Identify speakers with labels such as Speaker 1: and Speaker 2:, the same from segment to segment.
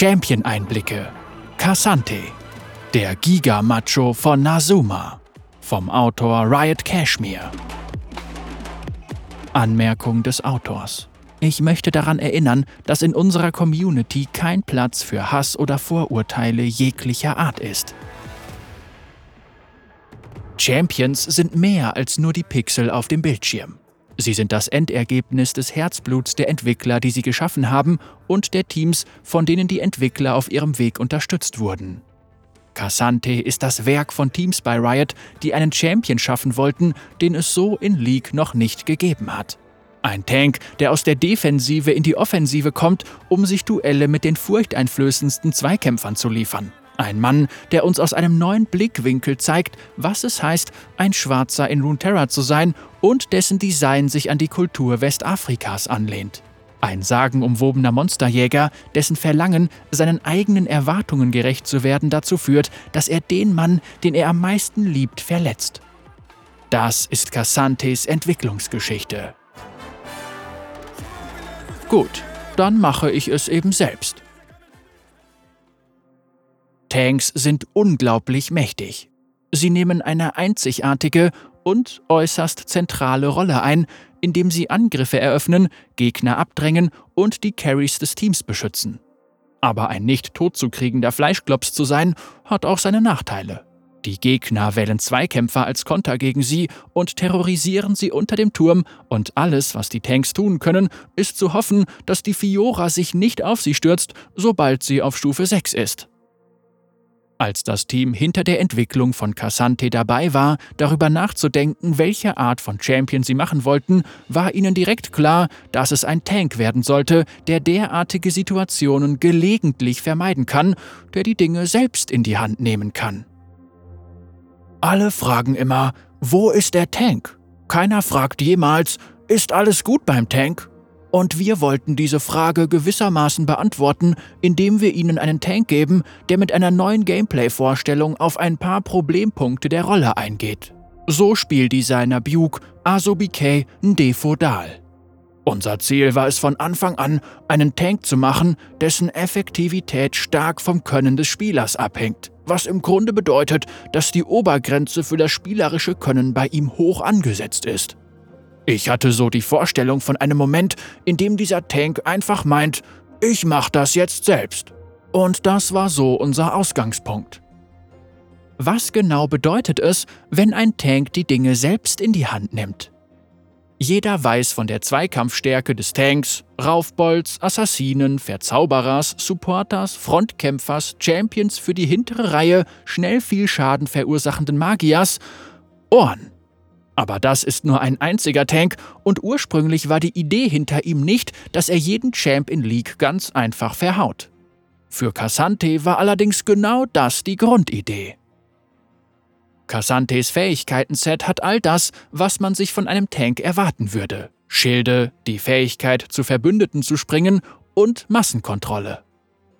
Speaker 1: Champion-Einblicke. Kasante. Der Giga-Macho von Nazuma. Vom Autor Riot Cashmere. Anmerkung des Autors. Ich möchte daran erinnern, dass in unserer Community kein Platz für Hass oder Vorurteile jeglicher Art ist. Champions sind mehr als nur die Pixel auf dem Bildschirm. Sie sind das Endergebnis des Herzbluts der Entwickler, die sie geschaffen haben, und der Teams, von denen die Entwickler auf ihrem Weg unterstützt wurden. Cassante ist das Werk von Teams bei Riot, die einen Champion schaffen wollten, den es so in League noch nicht gegeben hat. Ein Tank, der aus der Defensive in die Offensive kommt, um sich Duelle mit den furchteinflößendsten Zweikämpfern zu liefern. Ein Mann, der uns aus einem neuen Blickwinkel zeigt, was es heißt, ein Schwarzer in Runeterra zu sein und dessen Design sich an die Kultur Westafrikas anlehnt. Ein sagenumwobener Monsterjäger, dessen Verlangen, seinen eigenen Erwartungen gerecht zu werden, dazu führt, dass er den Mann, den er am meisten liebt, verletzt. Das ist Cassantes Entwicklungsgeschichte. Gut, dann mache ich es eben selbst. Tanks sind unglaublich mächtig. Sie nehmen eine einzigartige und äußerst zentrale Rolle ein, indem sie Angriffe eröffnen, Gegner abdrängen und die Carries des Teams beschützen. Aber ein nicht totzukriegender Fleischklops zu sein, hat auch seine Nachteile. Die Gegner wählen Zweikämpfer als Konter gegen sie und terrorisieren sie unter dem Turm, und alles, was die Tanks tun können, ist zu hoffen, dass die Fiora sich nicht auf sie stürzt, sobald sie auf Stufe 6 ist. Als das Team hinter der Entwicklung von Cassante dabei war, darüber nachzudenken, welche Art von Champion sie machen wollten, war ihnen direkt klar, dass es ein Tank werden sollte, der derartige Situationen gelegentlich vermeiden kann, der die Dinge selbst in die Hand nehmen kann. Alle fragen immer, wo ist der Tank? Keiner fragt jemals, ist alles gut beim Tank? Und wir wollten diese Frage gewissermaßen beantworten, indem wir ihnen einen Tank geben, der mit einer neuen Gameplay-Vorstellung auf ein paar Problempunkte der Rolle eingeht. So Spieldesigner Buke Asobike Ndefodal. Unser Ziel war es von Anfang an, einen Tank zu machen, dessen Effektivität stark vom Können des Spielers abhängt, was im Grunde bedeutet, dass die Obergrenze für das spielerische Können bei ihm hoch angesetzt ist. Ich hatte so die Vorstellung von einem Moment, in dem dieser Tank einfach meint, ich mach das jetzt selbst. Und das war so unser Ausgangspunkt. Was genau bedeutet es, wenn ein Tank die Dinge selbst in die Hand nimmt? Jeder weiß von der Zweikampfstärke des Tanks, Raufbolts, Assassinen, Verzauberers, Supporters, Frontkämpfers, Champions für die hintere Reihe, schnell viel Schaden verursachenden Magiers, Ohren. Aber das ist nur ein einziger Tank und ursprünglich war die Idee hinter ihm nicht, dass er jeden Champ in League ganz einfach verhaut. Für Cassante war allerdings genau das die Grundidee. Cassantes Fähigkeiten-Set hat all das, was man sich von einem Tank erwarten würde. Schilde, die Fähigkeit, zu Verbündeten zu springen und Massenkontrolle.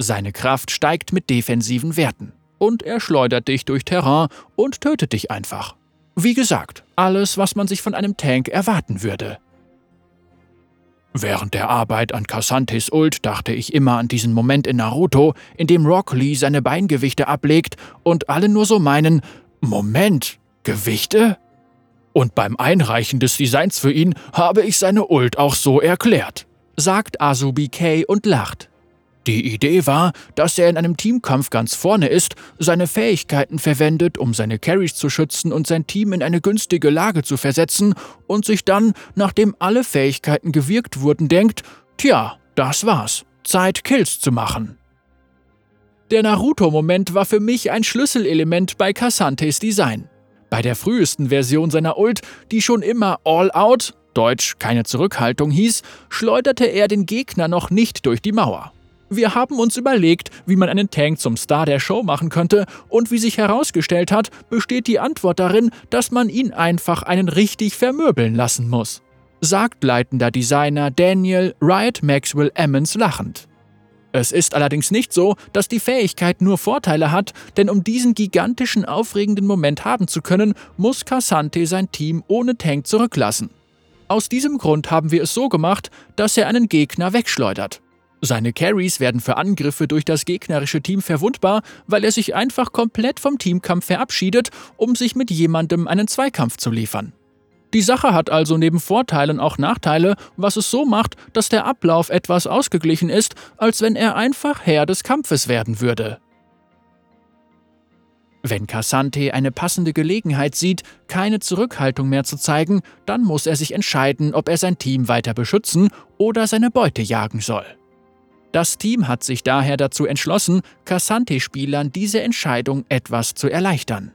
Speaker 1: Seine Kraft steigt mit defensiven Werten. Und er schleudert dich durch Terrain und tötet dich einfach. Wie gesagt, alles, was man sich von einem Tank erwarten würde. Während der Arbeit an Cassantes Ult dachte ich immer an diesen Moment in Naruto, in dem Rock Lee seine Beingewichte ablegt und alle nur so meinen, Moment, Gewichte? Und beim Einreichen des Designs für ihn habe ich seine Ult auch so erklärt, sagt Azubi K und lacht. Die Idee war, dass er in einem Teamkampf ganz vorne ist, seine Fähigkeiten verwendet, um seine Carries zu schützen und sein Team in eine günstige Lage zu versetzen und sich dann, nachdem alle Fähigkeiten gewirkt wurden, denkt, tja, das war's, Zeit Kills zu machen. Der Naruto-Moment war für mich ein Schlüsselelement bei Cassantes Design. Bei der frühesten Version seiner Ult, die schon immer All Out, Deutsch keine Zurückhaltung hieß, schleuderte er den Gegner noch nicht durch die Mauer. Wir haben uns überlegt, wie man einen Tank zum Star der Show machen könnte, und wie sich herausgestellt hat, besteht die Antwort darin, dass man ihn einfach einen richtig vermöbeln lassen muss. Sagt leitender Designer Daniel Riot Maxwell Emmons lachend. Es ist allerdings nicht so, dass die Fähigkeit nur Vorteile hat, denn um diesen gigantischen aufregenden Moment haben zu können, muss Cassante sein Team ohne Tank zurücklassen. Aus diesem Grund haben wir es so gemacht, dass er einen Gegner wegschleudert. Seine Carries werden für Angriffe durch das gegnerische Team verwundbar, weil er sich einfach komplett vom Teamkampf verabschiedet, um sich mit jemandem einen Zweikampf zu liefern. Die Sache hat also neben Vorteilen auch Nachteile, was es so macht, dass der Ablauf etwas ausgeglichen ist, als wenn er einfach Herr des Kampfes werden würde. Wenn Cassante eine passende Gelegenheit sieht, keine Zurückhaltung mehr zu zeigen, dann muss er sich entscheiden, ob er sein Team weiter beschützen oder seine Beute jagen soll. Das Team hat sich daher dazu entschlossen, Cassante-Spielern diese Entscheidung etwas zu erleichtern.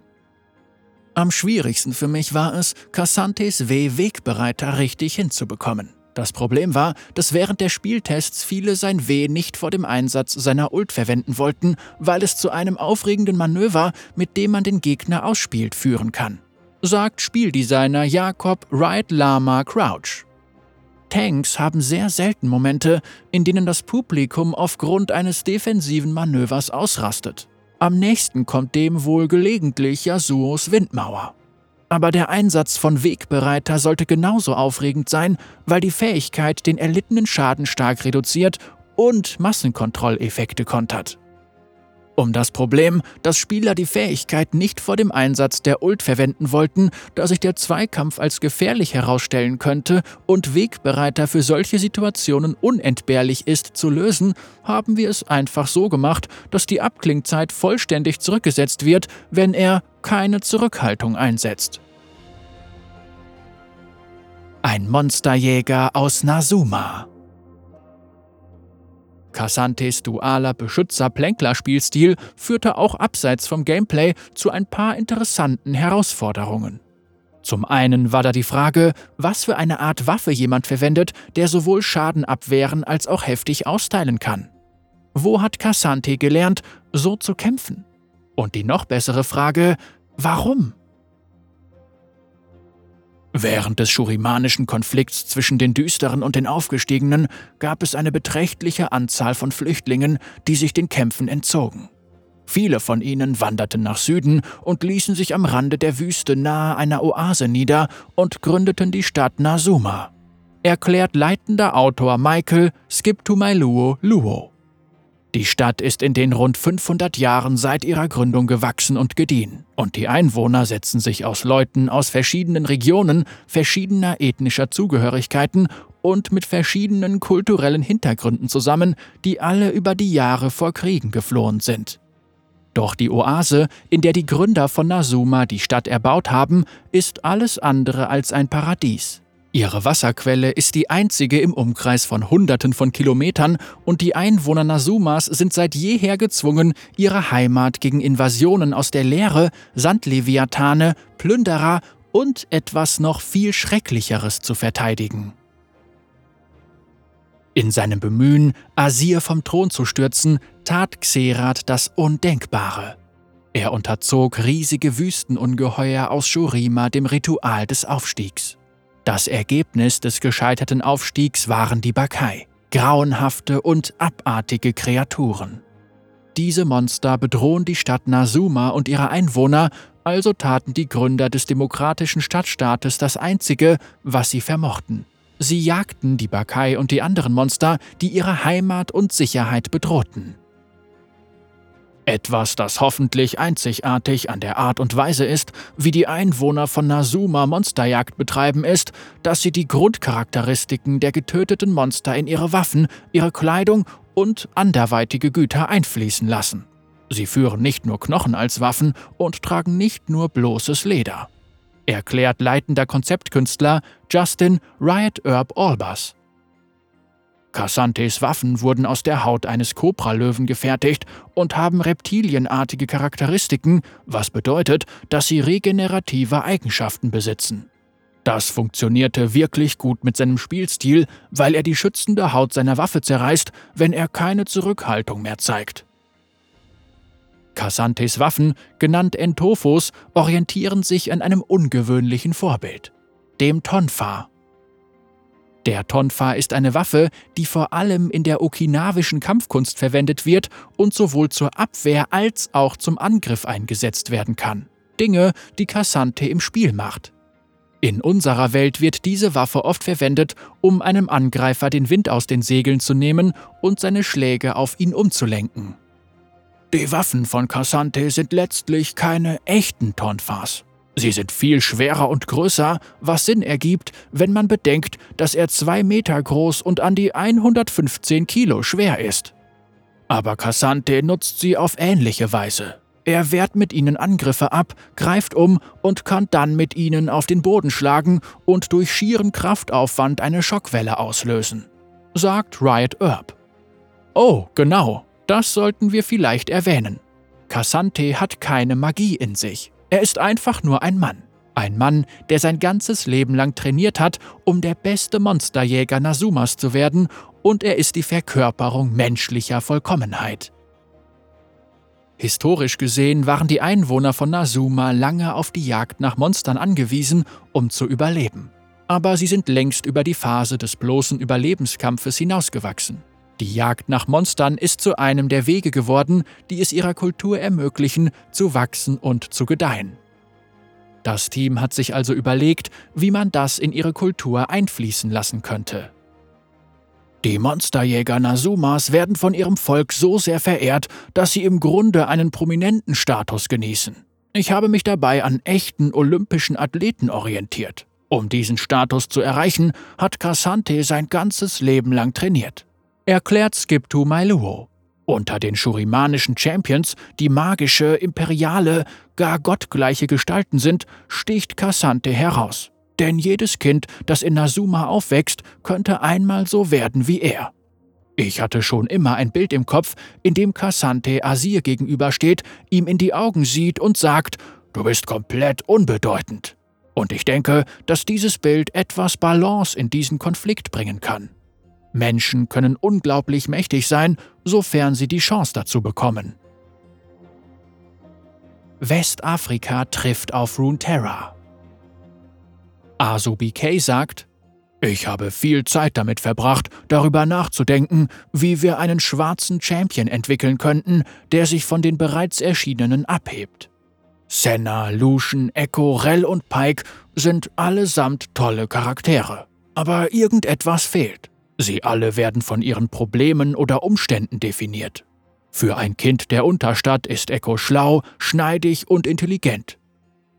Speaker 1: Am schwierigsten für mich war es, Cassantes W-Wegbereiter richtig hinzubekommen. Das Problem war, dass während der Spieltests viele sein W nicht vor dem Einsatz seiner Ult verwenden wollten, weil es zu einem aufregenden Manöver, mit dem man den Gegner ausspielt, führen kann. Sagt Spieldesigner Jakob Wright Lama Crouch. Tanks haben sehr selten Momente, in denen das Publikum aufgrund eines defensiven Manövers ausrastet. Am nächsten kommt dem wohl gelegentlich Yasuos Windmauer. Aber der Einsatz von Wegbereiter sollte genauso aufregend sein, weil die Fähigkeit den erlittenen Schaden stark reduziert und Massenkontrolleffekte kontert. Um das Problem, dass Spieler die Fähigkeit nicht vor dem Einsatz der Ult verwenden wollten, da sich der Zweikampf als gefährlich herausstellen könnte und Wegbereiter für solche Situationen unentbehrlich ist, zu lösen, haben wir es einfach so gemacht, dass die Abklingzeit vollständig zurückgesetzt wird, wenn er keine Zurückhaltung einsetzt. Ein Monsterjäger aus Nasuma Cassantes dualer Beschützer-Plänkler-Spielstil führte auch abseits vom Gameplay zu ein paar interessanten Herausforderungen. Zum einen war da die Frage, was für eine Art Waffe jemand verwendet, der sowohl Schaden abwehren als auch heftig austeilen kann. Wo hat Cassante gelernt, so zu kämpfen? Und die noch bessere Frage, warum? Während des schurimanischen Konflikts zwischen den Düsteren und den Aufgestiegenen gab es eine beträchtliche Anzahl von Flüchtlingen, die sich den Kämpfen entzogen. Viele von ihnen wanderten nach Süden und ließen sich am Rande der Wüste nahe einer Oase nieder und gründeten die Stadt Nasuma. Erklärt leitender Autor Michael Skip to My Luo Luo. Die Stadt ist in den rund 500 Jahren seit ihrer Gründung gewachsen und gediehen, und die Einwohner setzen sich aus Leuten aus verschiedenen Regionen, verschiedener ethnischer Zugehörigkeiten und mit verschiedenen kulturellen Hintergründen zusammen, die alle über die Jahre vor Kriegen geflohen sind. Doch die Oase, in der die Gründer von Nasuma die Stadt erbaut haben, ist alles andere als ein Paradies. Ihre Wasserquelle ist die einzige im Umkreis von Hunderten von Kilometern und die Einwohner Nasumas sind seit jeher gezwungen, ihre Heimat gegen Invasionen aus der Leere, Sandleviathane, Plünderer und etwas noch viel Schrecklicheres zu verteidigen. In seinem Bemühen, Asir vom Thron zu stürzen, tat Xerath das Undenkbare. Er unterzog riesige Wüstenungeheuer aus Shurima dem Ritual des Aufstiegs. Das Ergebnis des gescheiterten Aufstiegs waren die Bakai, grauenhafte und abartige Kreaturen. Diese Monster bedrohen die Stadt Nasuma und ihre Einwohner, also taten die Gründer des demokratischen Stadtstaates das Einzige, was sie vermochten. Sie jagten die Bakai und die anderen Monster, die ihre Heimat und Sicherheit bedrohten. Etwas, das hoffentlich einzigartig an der Art und Weise ist, wie die Einwohner von Nasuma Monsterjagd betreiben, ist, dass sie die Grundcharakteristiken der getöteten Monster in ihre Waffen, ihre Kleidung und anderweitige Güter einfließen lassen. Sie führen nicht nur Knochen als Waffen und tragen nicht nur bloßes Leder. Erklärt leitender Konzeptkünstler Justin Riot Herb Albers. Cassantes Waffen wurden aus der Haut eines Kobralöwen gefertigt und haben reptilienartige Charakteristiken, was bedeutet, dass sie regenerative Eigenschaften besitzen. Das funktionierte wirklich gut mit seinem Spielstil, weil er die schützende Haut seiner Waffe zerreißt, wenn er keine Zurückhaltung mehr zeigt. Cassantes Waffen, genannt Entophos, orientieren sich an einem ungewöhnlichen Vorbild, dem Tonfa der Tonfa ist eine Waffe, die vor allem in der okinawischen Kampfkunst verwendet wird und sowohl zur Abwehr als auch zum Angriff eingesetzt werden kann. Dinge, die Cassante im Spiel macht. In unserer Welt wird diese Waffe oft verwendet, um einem Angreifer den Wind aus den Segeln zu nehmen und seine Schläge auf ihn umzulenken. Die Waffen von Cassante sind letztlich keine echten Tonfas. Sie sind viel schwerer und größer, was Sinn ergibt, wenn man bedenkt, dass er zwei Meter groß und an die 115 Kilo schwer ist. Aber Cassante nutzt sie auf ähnliche Weise. Er wehrt mit ihnen Angriffe ab, greift um und kann dann mit ihnen auf den Boden schlagen und durch schieren Kraftaufwand eine Schockwelle auslösen, sagt Riot Herb. Oh, genau, das sollten wir vielleicht erwähnen. Cassante hat keine Magie in sich. Er ist einfach nur ein Mann. Ein Mann, der sein ganzes Leben lang trainiert hat, um der beste Monsterjäger Nasumas zu werden, und er ist die Verkörperung menschlicher Vollkommenheit. Historisch gesehen waren die Einwohner von Nasuma lange auf die Jagd nach Monstern angewiesen, um zu überleben. Aber sie sind längst über die Phase des bloßen Überlebenskampfes hinausgewachsen. Die Jagd nach Monstern ist zu einem der Wege geworden, die es ihrer Kultur ermöglichen, zu wachsen und zu gedeihen. Das Team hat sich also überlegt, wie man das in ihre Kultur einfließen lassen könnte. Die Monsterjäger Nasumas werden von ihrem Volk so sehr verehrt, dass sie im Grunde einen prominenten Status genießen. Ich habe mich dabei an echten olympischen Athleten orientiert. Um diesen Status zu erreichen, hat Cassante sein ganzes Leben lang trainiert erklärt Skiptu Mailuo. Unter den shurimanischen Champions, die magische, imperiale, gar gottgleiche Gestalten sind, sticht Cassante heraus. Denn jedes Kind, das in Nasuma aufwächst, könnte einmal so werden wie er. Ich hatte schon immer ein Bild im Kopf, in dem Cassante Asir gegenübersteht, ihm in die Augen sieht und sagt, du bist komplett unbedeutend. Und ich denke, dass dieses Bild etwas Balance in diesen Konflikt bringen kann. Menschen können unglaublich mächtig sein, sofern sie die Chance dazu bekommen. Westafrika trifft auf Runeterra. Asu BK sagt, ich habe viel Zeit damit verbracht, darüber nachzudenken, wie wir einen schwarzen Champion entwickeln könnten, der sich von den bereits erschienenen abhebt. Senna, Lucian, Echo, Rell und Pike sind allesamt tolle Charaktere. Aber irgendetwas fehlt. Sie alle werden von ihren Problemen oder Umständen definiert. Für ein Kind der Unterstadt ist Echo schlau, schneidig und intelligent.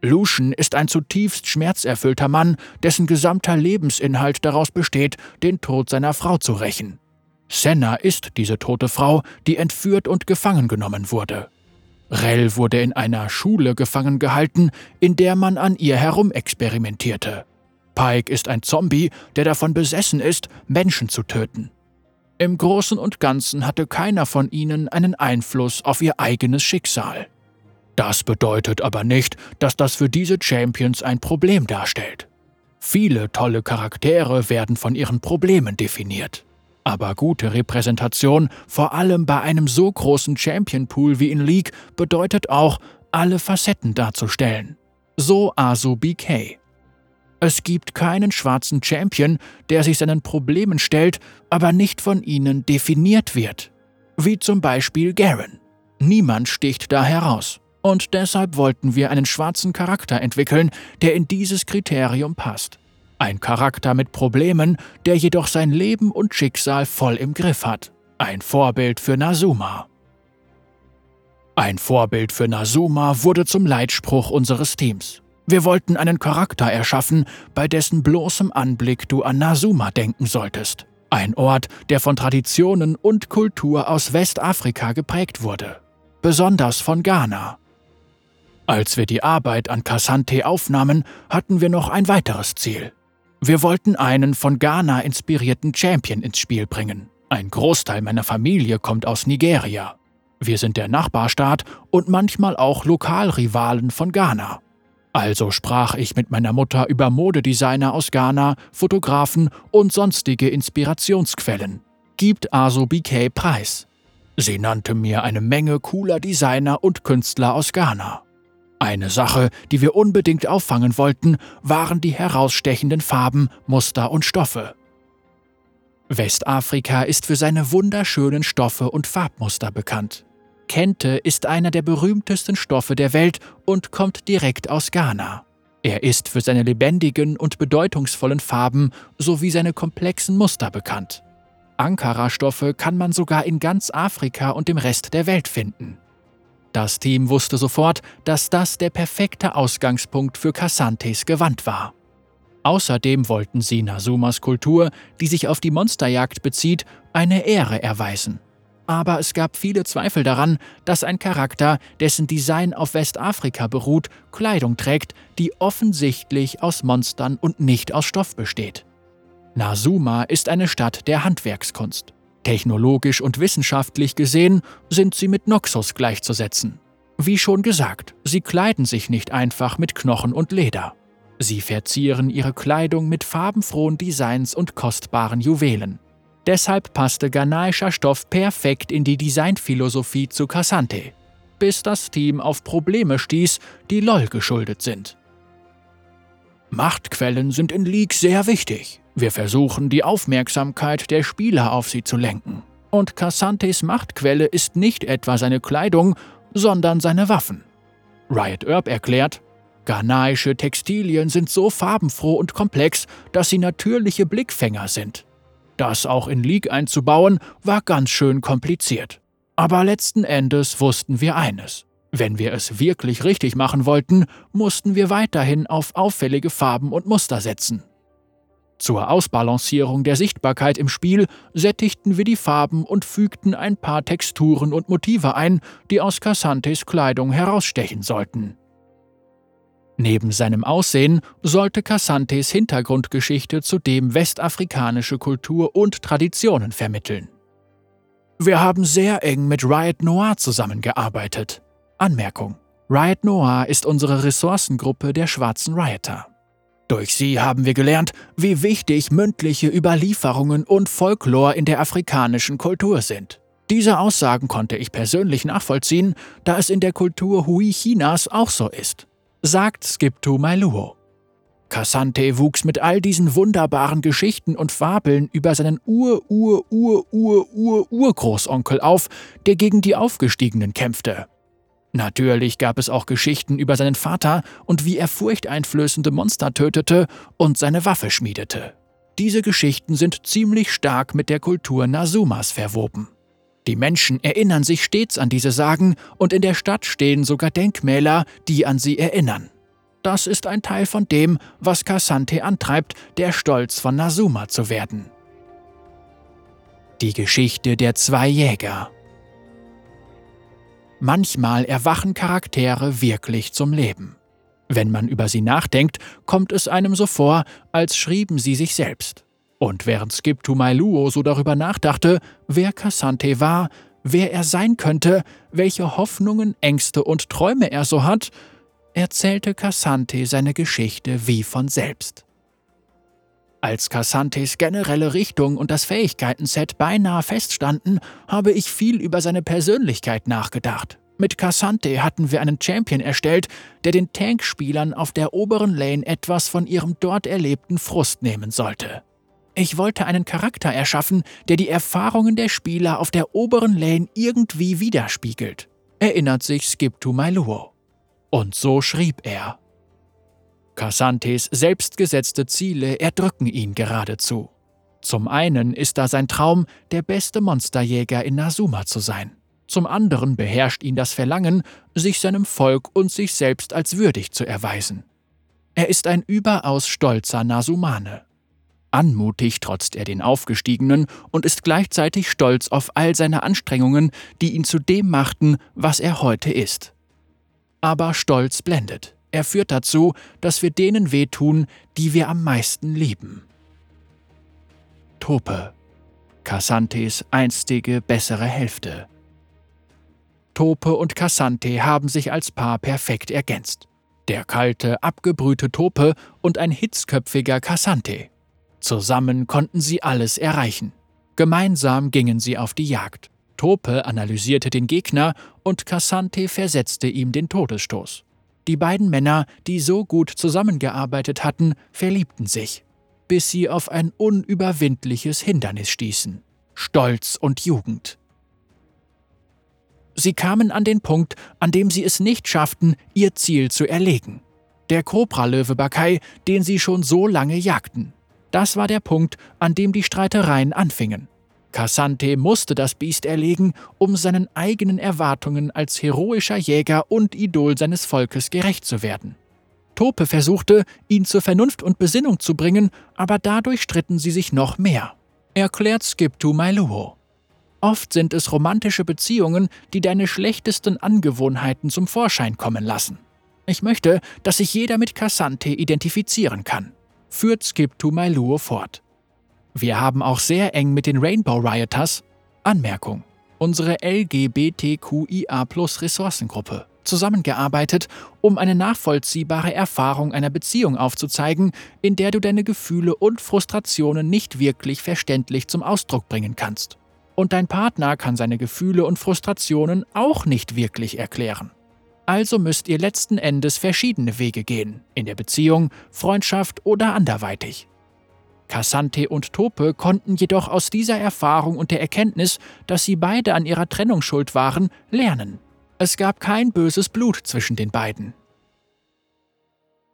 Speaker 1: Lucian ist ein zutiefst schmerzerfüllter Mann, dessen gesamter Lebensinhalt daraus besteht, den Tod seiner Frau zu rächen. Senna ist diese tote Frau, die entführt und gefangen genommen wurde. Rell wurde in einer Schule gefangen gehalten, in der man an ihr herumexperimentierte. Pike ist ein Zombie, der davon besessen ist, Menschen zu töten. Im Großen und Ganzen hatte keiner von ihnen einen Einfluss auf ihr eigenes Schicksal. Das bedeutet aber nicht, dass das für diese Champions ein Problem darstellt. Viele tolle Charaktere werden von ihren Problemen definiert. Aber gute Repräsentation, vor allem bei einem so großen Champion-Pool wie in League, bedeutet auch, alle Facetten darzustellen. So Asu BK. Es gibt keinen schwarzen Champion, der sich seinen Problemen stellt, aber nicht von ihnen definiert wird. Wie zum Beispiel Garen. Niemand sticht da heraus. Und deshalb wollten wir einen schwarzen Charakter entwickeln, der in dieses Kriterium passt. Ein Charakter mit Problemen, der jedoch sein Leben und Schicksal voll im Griff hat. Ein Vorbild für Nazuma. Ein Vorbild für Nazuma wurde zum Leitspruch unseres Teams. Wir wollten einen Charakter erschaffen, bei dessen bloßem Anblick du an Nasuma denken solltest. Ein Ort, der von Traditionen und Kultur aus Westafrika geprägt wurde. Besonders von Ghana. Als wir die Arbeit an Cassante aufnahmen, hatten wir noch ein weiteres Ziel. Wir wollten einen von Ghana inspirierten Champion ins Spiel bringen. Ein Großteil meiner Familie kommt aus Nigeria. Wir sind der Nachbarstaat und manchmal auch Lokalrivalen von Ghana. Also sprach ich mit meiner Mutter über Modedesigner aus Ghana, Fotografen und sonstige Inspirationsquellen. Gibt Aso BK preis. Sie nannte mir eine Menge cooler Designer und Künstler aus Ghana. Eine Sache, die wir unbedingt auffangen wollten, waren die herausstechenden Farben, Muster und Stoffe. Westafrika ist für seine wunderschönen Stoffe und Farbmuster bekannt. Kente ist einer der berühmtesten Stoffe der Welt und kommt direkt aus Ghana. Er ist für seine lebendigen und bedeutungsvollen Farben sowie seine komplexen Muster bekannt. Ankara-Stoffe kann man sogar in ganz Afrika und dem Rest der Welt finden. Das Team wusste sofort, dass das der perfekte Ausgangspunkt für Cassantes Gewand war. Außerdem wollten sie Nasumas Kultur, die sich auf die Monsterjagd bezieht, eine Ehre erweisen. Aber es gab viele Zweifel daran, dass ein Charakter, dessen Design auf Westafrika beruht, Kleidung trägt, die offensichtlich aus Monstern und nicht aus Stoff besteht. Nasuma ist eine Stadt der Handwerkskunst. Technologisch und wissenschaftlich gesehen sind sie mit Noxus gleichzusetzen. Wie schon gesagt, sie kleiden sich nicht einfach mit Knochen und Leder. Sie verzieren ihre Kleidung mit farbenfrohen Designs und kostbaren Juwelen. Deshalb passte ghanaischer Stoff perfekt in die Designphilosophie zu Cassante, bis das Team auf Probleme stieß, die LOL geschuldet sind. Machtquellen sind in League sehr wichtig. Wir versuchen, die Aufmerksamkeit der Spieler auf sie zu lenken. Und Cassantes Machtquelle ist nicht etwa seine Kleidung, sondern seine Waffen. Riot Herb erklärt, Ghanaische Textilien sind so farbenfroh und komplex, dass sie natürliche Blickfänger sind. Das auch in League einzubauen, war ganz schön kompliziert. Aber letzten Endes wussten wir eines. Wenn wir es wirklich richtig machen wollten, mussten wir weiterhin auf auffällige Farben und Muster setzen. Zur Ausbalancierung der Sichtbarkeit im Spiel sättigten wir die Farben und fügten ein paar Texturen und Motive ein, die aus Cassantes Kleidung herausstechen sollten. Neben seinem Aussehen sollte Cassantes Hintergrundgeschichte zudem westafrikanische Kultur und Traditionen vermitteln. Wir haben sehr eng mit Riot Noir zusammengearbeitet. Anmerkung. Riot Noir ist unsere Ressourcengruppe der schwarzen Rioter. Durch sie haben wir gelernt, wie wichtig mündliche Überlieferungen und Folklore in der afrikanischen Kultur sind. Diese Aussagen konnte ich persönlich nachvollziehen, da es in der Kultur Hui Chinas auch so ist sagt Skipto Mailuo. Cassante wuchs mit all diesen wunderbaren Geschichten und Fabeln über seinen Ur-Ur-Ur-Ur-Ur-Urgroßonkel auf, der gegen die Aufgestiegenen kämpfte. Natürlich gab es auch Geschichten über seinen Vater und wie er furchteinflößende Monster tötete und seine Waffe schmiedete. Diese Geschichten sind ziemlich stark mit der Kultur Nasumas verwoben. Die Menschen erinnern sich stets an diese Sagen und in der Stadt stehen sogar Denkmäler, die an sie erinnern. Das ist ein Teil von dem, was Cassante antreibt, der Stolz von Nasuma zu werden. Die Geschichte der zwei Jäger Manchmal erwachen Charaktere wirklich zum Leben. Wenn man über sie nachdenkt, kommt es einem so vor, als schrieben sie sich selbst. Und während Skip to Mailuo so darüber nachdachte, wer Cassante war, wer er sein könnte, welche Hoffnungen, Ängste und Träume er so hat, erzählte Cassante seine Geschichte wie von selbst. Als Cassantes generelle Richtung und das Fähigkeitenset beinahe feststanden, habe ich viel über seine Persönlichkeit nachgedacht. Mit Cassante hatten wir einen Champion erstellt, der den Tankspielern auf der oberen Lane etwas von ihrem dort erlebten Frust nehmen sollte. Ich wollte einen Charakter erschaffen, der die Erfahrungen der Spieler auf der oberen Lane irgendwie widerspiegelt, erinnert sich Skip to Mailuo. Und so schrieb er. Cassantes selbstgesetzte Ziele erdrücken ihn geradezu. Zum einen ist da sein Traum, der beste Monsterjäger in Nasuma zu sein. Zum anderen beherrscht ihn das Verlangen, sich seinem Volk und sich selbst als würdig zu erweisen. Er ist ein überaus stolzer Nasumane. Anmutig trotzt er den Aufgestiegenen und ist gleichzeitig stolz auf all seine Anstrengungen, die ihn zu dem machten, was er heute ist. Aber Stolz blendet. Er führt dazu, dass wir denen wehtun, die wir am meisten lieben. Tope. Cassantes einstige bessere Hälfte. Tope und Cassante haben sich als Paar perfekt ergänzt. Der kalte, abgebrühte Tope und ein hitzköpfiger Cassante. Zusammen konnten sie alles erreichen. Gemeinsam gingen sie auf die Jagd. Tope analysierte den Gegner und Cassante versetzte ihm den Todesstoß. Die beiden Männer, die so gut zusammengearbeitet hatten, verliebten sich, bis sie auf ein unüberwindliches Hindernis stießen. Stolz und Jugend. Sie kamen an den Punkt, an dem sie es nicht schafften, ihr Ziel zu erlegen. der Cobra-Löwe Bakai, den sie schon so lange jagten. Das war der Punkt, an dem die Streitereien anfingen. Cassante musste das Biest erlegen, um seinen eigenen Erwartungen als heroischer Jäger und Idol seines Volkes gerecht zu werden. Tope versuchte, ihn zur Vernunft und Besinnung zu bringen, aber dadurch stritten sie sich noch mehr. Erklärt Skip to Mailuo. Oft sind es romantische Beziehungen, die deine schlechtesten Angewohnheiten zum Vorschein kommen lassen. Ich möchte, dass sich jeder mit Cassante identifizieren kann, führt Skip to Mailuo fort. Wir haben auch sehr eng mit den Rainbow Rioters Anmerkung. Unsere LGBTQIA Ressourcengruppe zusammengearbeitet, um eine nachvollziehbare Erfahrung einer Beziehung aufzuzeigen, in der du deine Gefühle und Frustrationen nicht wirklich verständlich zum Ausdruck bringen kannst. Und dein Partner kann seine Gefühle und Frustrationen auch nicht wirklich erklären. Also müsst ihr letzten Endes verschiedene Wege gehen, in der Beziehung, Freundschaft oder anderweitig. Cassante und Tope konnten jedoch aus dieser Erfahrung und der Erkenntnis, dass sie beide an ihrer Trennung schuld waren, lernen. Es gab kein böses Blut zwischen den beiden.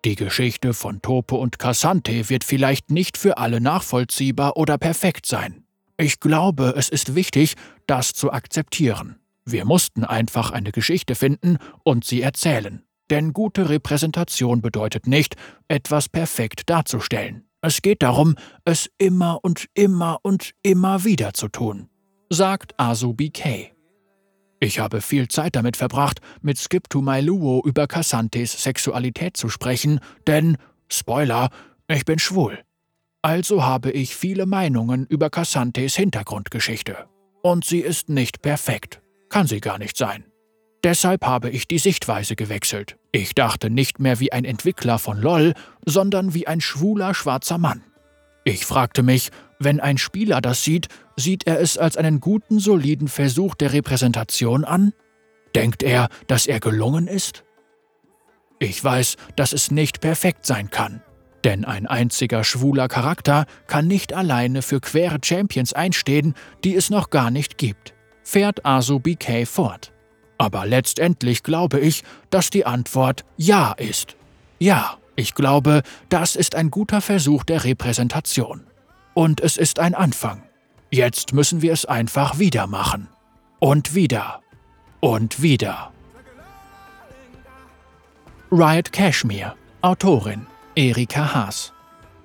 Speaker 1: Die Geschichte von Tope und Cassante wird vielleicht nicht für alle nachvollziehbar oder perfekt sein. Ich glaube, es ist wichtig, das zu akzeptieren. Wir mussten einfach eine Geschichte finden und sie erzählen. Denn gute Repräsentation bedeutet nicht, etwas perfekt darzustellen. Es geht darum, es immer und immer und immer wieder zu tun, sagt Asu BK. Ich habe viel Zeit damit verbracht, mit Skip to My Luo über Cassantes Sexualität zu sprechen, denn, Spoiler, ich bin schwul. Also habe ich viele Meinungen über Cassantes Hintergrundgeschichte. Und sie ist nicht perfekt. Kann sie gar nicht sein. Deshalb habe ich die Sichtweise gewechselt. Ich dachte nicht mehr wie ein Entwickler von LOL, sondern wie ein schwuler schwarzer Mann. Ich fragte mich, wenn ein Spieler das sieht, sieht er es als einen guten, soliden Versuch der Repräsentation an? Denkt er, dass er gelungen ist? Ich weiß, dass es nicht perfekt sein kann. Denn ein einziger schwuler Charakter kann nicht alleine für queere Champions einstehen, die es noch gar nicht gibt, fährt Asu BK fort. Aber letztendlich glaube ich, dass die Antwort Ja ist. Ja, ich glaube, das ist ein guter Versuch der Repräsentation. Und es ist ein Anfang. Jetzt müssen wir es einfach wieder machen. Und wieder. Und wieder. Riot Cashmere, Autorin Erika Haas.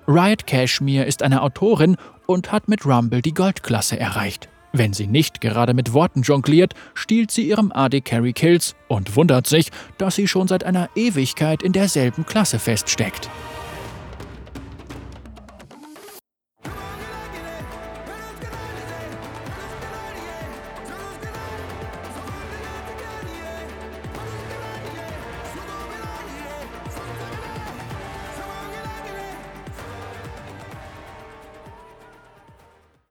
Speaker 1: Riot Cashmere ist eine Autorin und hat mit Rumble die Goldklasse erreicht. Wenn sie nicht gerade mit Worten jongliert, stiehlt sie ihrem AD Carry Kills und wundert sich, dass sie schon seit einer Ewigkeit in derselben Klasse feststeckt.